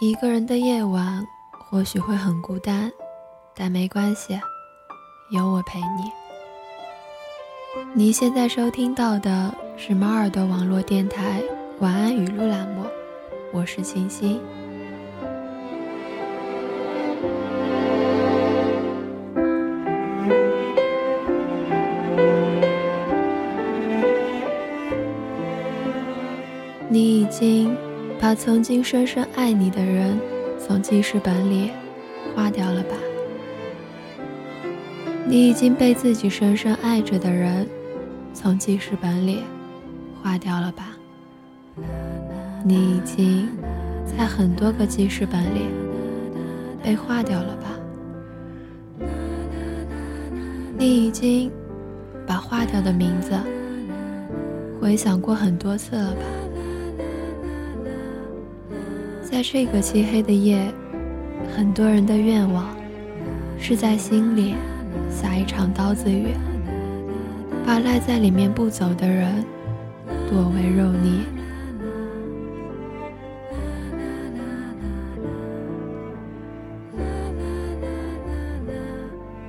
一个人的夜晚或许会很孤单，但没关系，有我陪你。你现在收听到的是猫耳朵网络电台晚安语录栏目，我是清新。你已经把曾经深深爱你的人从记事本里划掉了吧？你已经被自己深深爱着的人从记事本里划掉了吧？你已经在很多个记事本里被划掉了吧？你已经把划掉的名字回想过很多次了吧？在这个漆黑的夜，很多人的愿望是在心里下一场刀子雨，把赖在里面不走的人剁为肉泥。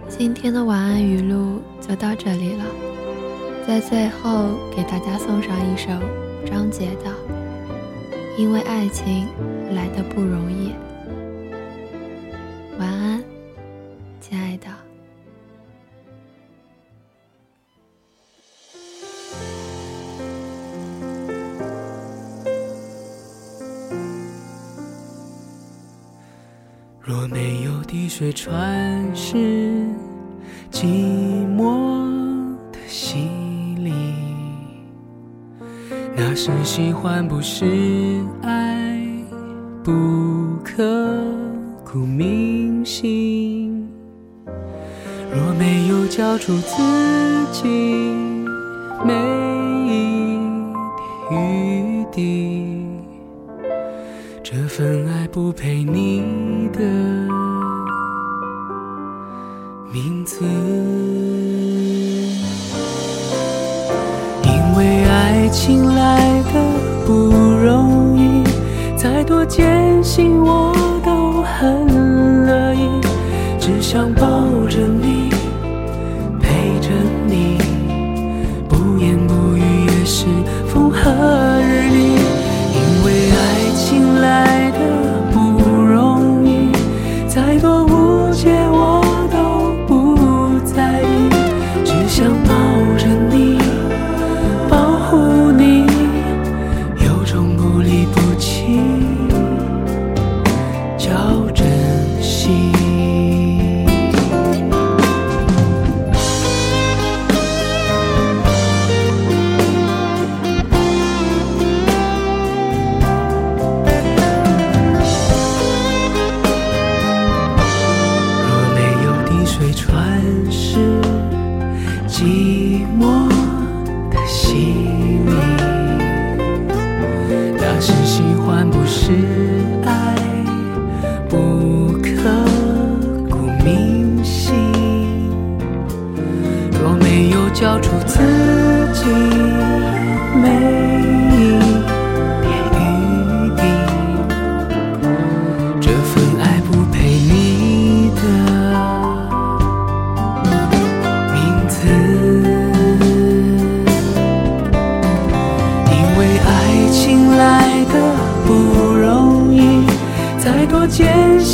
今天的晚安语录就到这里了，在最后给大家送上一首张杰的《因为爱情》。来的不容易。晚安，亲爱的。若没有滴水穿石，寂寞的洗礼，那是喜欢，不是爱。不刻骨铭心，若没有交出自己每一点余地，这份爱不配你的名字。因为爱情来的不。坚信我。换不是爱，不刻骨铭心。若没有交出自。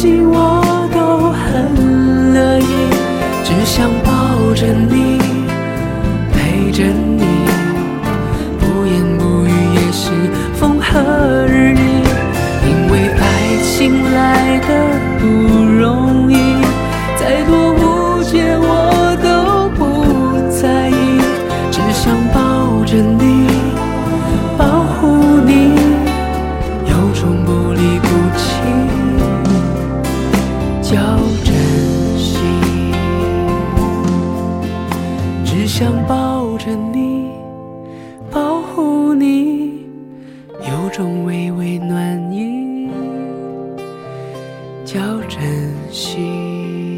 你我都很乐意，只想抱着你。陪着你，想抱。着你，保护你，有种微微暖意，叫珍惜。